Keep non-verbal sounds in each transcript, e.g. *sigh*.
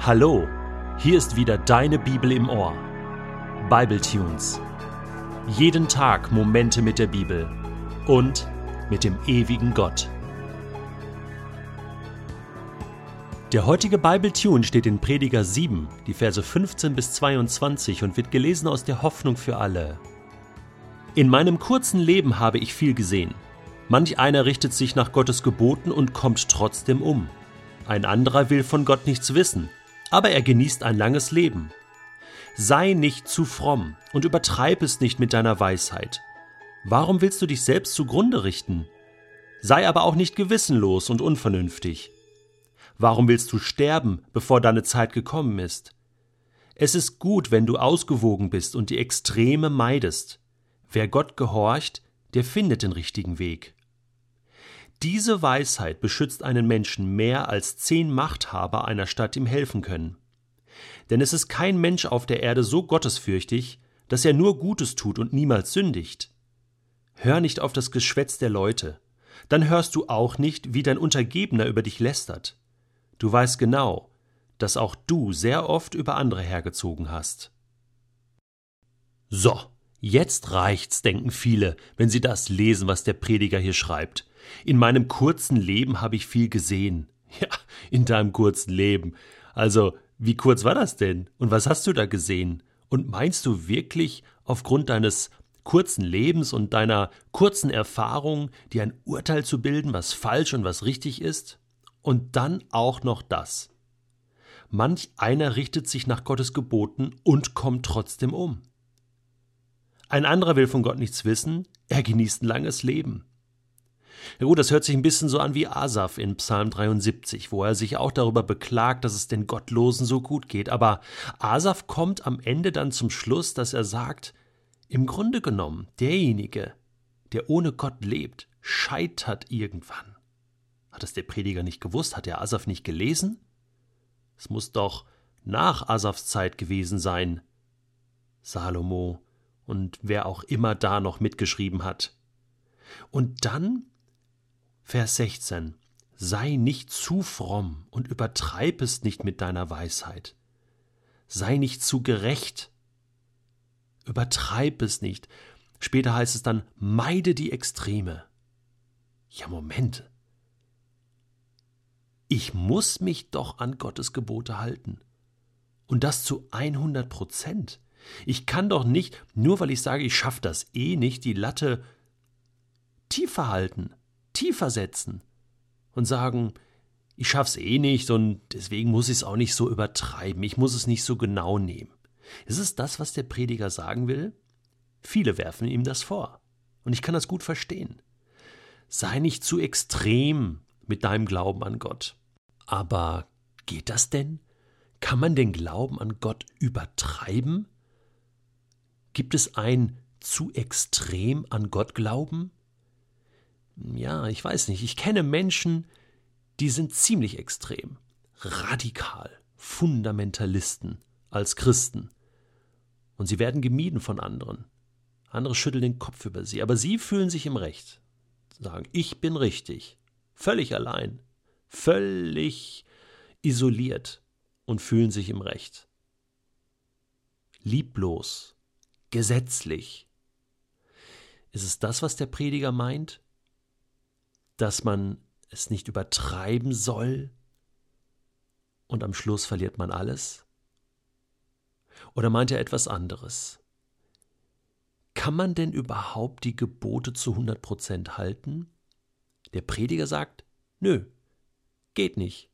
Hallo, hier ist wieder deine Bibel im Ohr. Bible Tunes. Jeden Tag Momente mit der Bibel und mit dem ewigen Gott. Der heutige Bible Tune steht in Prediger 7, die Verse 15 bis 22 und wird gelesen aus der Hoffnung für alle. In meinem kurzen Leben habe ich viel gesehen. Manch einer richtet sich nach Gottes Geboten und kommt trotzdem um. Ein anderer will von Gott nichts wissen aber er genießt ein langes Leben. Sei nicht zu fromm und übertreib es nicht mit deiner Weisheit. Warum willst du dich selbst zugrunde richten? Sei aber auch nicht gewissenlos und unvernünftig. Warum willst du sterben, bevor deine Zeit gekommen ist? Es ist gut, wenn du ausgewogen bist und die Extreme meidest. Wer Gott gehorcht, der findet den richtigen Weg. Diese Weisheit beschützt einen Menschen mehr als zehn Machthaber einer Stadt ihm helfen können. Denn es ist kein Mensch auf der Erde so gottesfürchtig, dass er nur Gutes tut und niemals sündigt. Hör nicht auf das Geschwätz der Leute, dann hörst du auch nicht, wie dein Untergebener über dich lästert. Du weißt genau, dass auch du sehr oft über andere hergezogen hast. So, jetzt reicht's, denken viele, wenn sie das lesen, was der Prediger hier schreibt. In meinem kurzen Leben habe ich viel gesehen. *laughs* Ja, in deinem kurzen Leben. Also, wie kurz war das denn? Und was hast du da gesehen? Und meinst du wirklich, aufgrund deines kurzen Lebens und deiner kurzen Erfahrung, dir ein Urteil zu bilden, was falsch und was richtig ist? Und dann auch noch das. Manch einer richtet sich nach Gottes Geboten und kommt trotzdem um. Ein anderer will von Gott nichts wissen, er genießt ein langes Leben. Ja gut, das hört sich ein bisschen so an wie Asaf in Psalm 73, wo er sich auch darüber beklagt, dass es den Gottlosen so gut geht. Aber Asaf kommt am Ende dann zum Schluss, dass er sagt, im Grunde genommen, derjenige, der ohne Gott lebt, scheitert irgendwann. Hat es der Prediger nicht gewusst? Hat der Asaf nicht gelesen? Es muss doch nach Asafs Zeit gewesen sein. Salomo und wer auch immer da noch mitgeschrieben hat. Und dann Vers 16 Sei nicht zu fromm und übertreib es nicht mit deiner Weisheit. Sei nicht zu gerecht. Übertreib es nicht. Später heißt es dann, meide die Extreme. Ja, Moment. Ich muss mich doch an Gottes Gebote halten. Und das zu 100 Prozent. Ich kann doch nicht, nur weil ich sage, ich schaffe das eh nicht, die Latte tiefer halten tiefer setzen und sagen, ich schaff's eh nicht und deswegen muss ich es auch nicht so übertreiben, ich muss es nicht so genau nehmen. Ist es das, was der Prediger sagen will? Viele werfen ihm das vor. Und ich kann das gut verstehen. Sei nicht zu extrem mit deinem Glauben an Gott. Aber geht das denn? Kann man den Glauben an Gott übertreiben? Gibt es ein zu extrem an Gott glauben? Ja, ich weiß nicht, ich kenne Menschen, die sind ziemlich extrem, radikal, Fundamentalisten als Christen. Und sie werden gemieden von anderen. Andere schütteln den Kopf über sie, aber sie fühlen sich im Recht. Sagen, ich bin richtig, völlig allein, völlig isoliert und fühlen sich im Recht. Lieblos, gesetzlich. Ist es das, was der Prediger meint? Dass man es nicht übertreiben soll und am Schluss verliert man alles? Oder meint er etwas anderes? Kann man denn überhaupt die Gebote zu 100 Prozent halten? Der Prediger sagt, nö, geht nicht.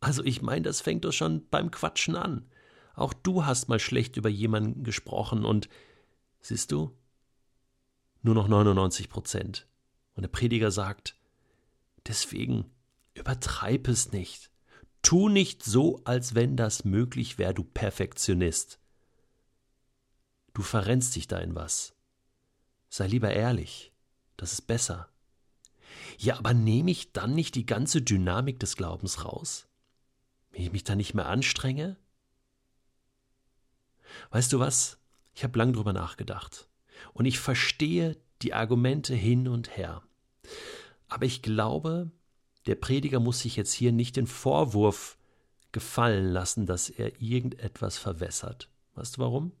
Also ich meine, das fängt doch schon beim Quatschen an. Auch du hast mal schlecht über jemanden gesprochen und siehst du, nur noch 99 Prozent. Und der Prediger sagt, Deswegen übertreib es nicht. Tu nicht so, als wenn das möglich wäre, du Perfektionist. Du verrennst dich da in was. Sei lieber ehrlich, das ist besser. Ja, aber nehme ich dann nicht die ganze Dynamik des Glaubens raus? Wenn ich mich da nicht mehr anstrenge? Weißt du was? Ich habe lang drüber nachgedacht. Und ich verstehe die Argumente hin und her. Aber ich glaube, der Prediger muss sich jetzt hier nicht den Vorwurf gefallen lassen, dass er irgendetwas verwässert. Weißt du warum?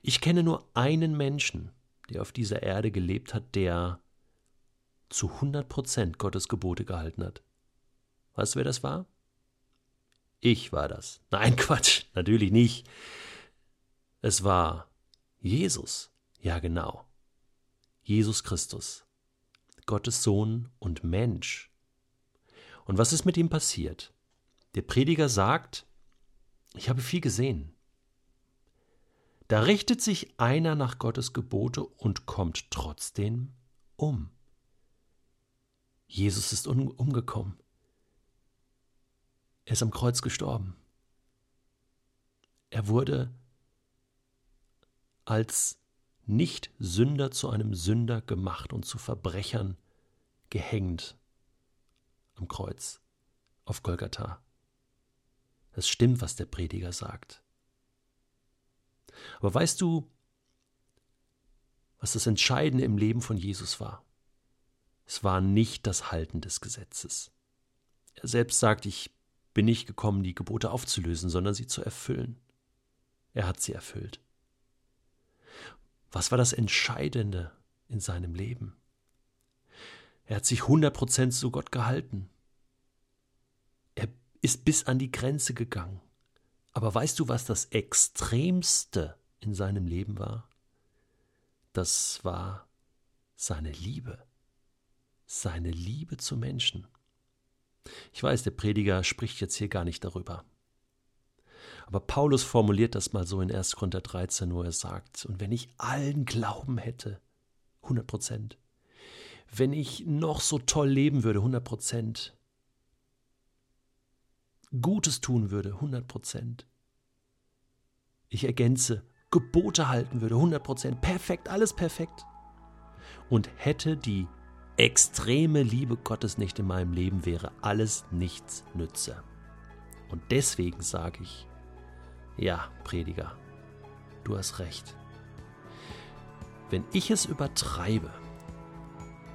Ich kenne nur einen Menschen, der auf dieser Erde gelebt hat, der zu 100 Prozent Gottes Gebote gehalten hat. Weißt du, wer das war? Ich war das. *laughs* Nein, Quatsch, natürlich nicht. Es war Jesus. Ja, genau. Jesus Christus. Gottes Sohn und Mensch. Und was ist mit ihm passiert? Der Prediger sagt, ich habe viel gesehen. Da richtet sich einer nach Gottes Gebote und kommt trotzdem um. Jesus ist um, umgekommen. Er ist am Kreuz gestorben. Er wurde als Nicht-Sünder zu einem Sünder gemacht und zu Verbrechern gehängt am Kreuz auf Golgatha. Es stimmt, was der Prediger sagt. Aber weißt du, was das Entscheidende im Leben von Jesus war? Es war nicht das Halten des Gesetzes. Er selbst sagt, ich bin nicht gekommen, die Gebote aufzulösen, sondern sie zu erfüllen. Er hat sie erfüllt. Was war das Entscheidende in seinem Leben? Er hat sich 100% zu Gott gehalten. Er ist bis an die Grenze gegangen. Aber weißt du, was das Extremste in seinem Leben war? Das war seine Liebe. Seine Liebe zu Menschen. Ich weiß, der Prediger spricht jetzt hier gar nicht darüber. Aber Paulus formuliert das mal so in 1. Korinther 13, wo er sagt, und wenn ich allen Glauben hätte, 100 Prozent, wenn ich noch so toll leben würde, 100 Prozent, Gutes tun würde, 100 Prozent, ich ergänze, Gebote halten würde, 100 Prozent, perfekt, alles perfekt, und hätte die extreme Liebe Gottes nicht in meinem Leben, wäre alles nichts nütze. Und deswegen sage ich, ja, Prediger, du hast recht. Wenn ich es übertreibe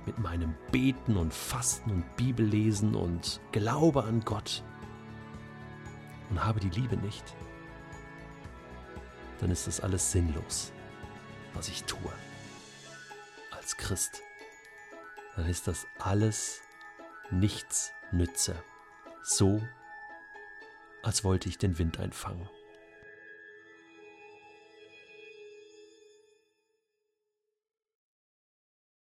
mit meinem Beten und Fasten und Bibellesen und Glaube an Gott und habe die Liebe nicht, dann ist das alles sinnlos, was ich tue. Als Christ, dann ist das alles nichts nütze. So, als wollte ich den Wind einfangen.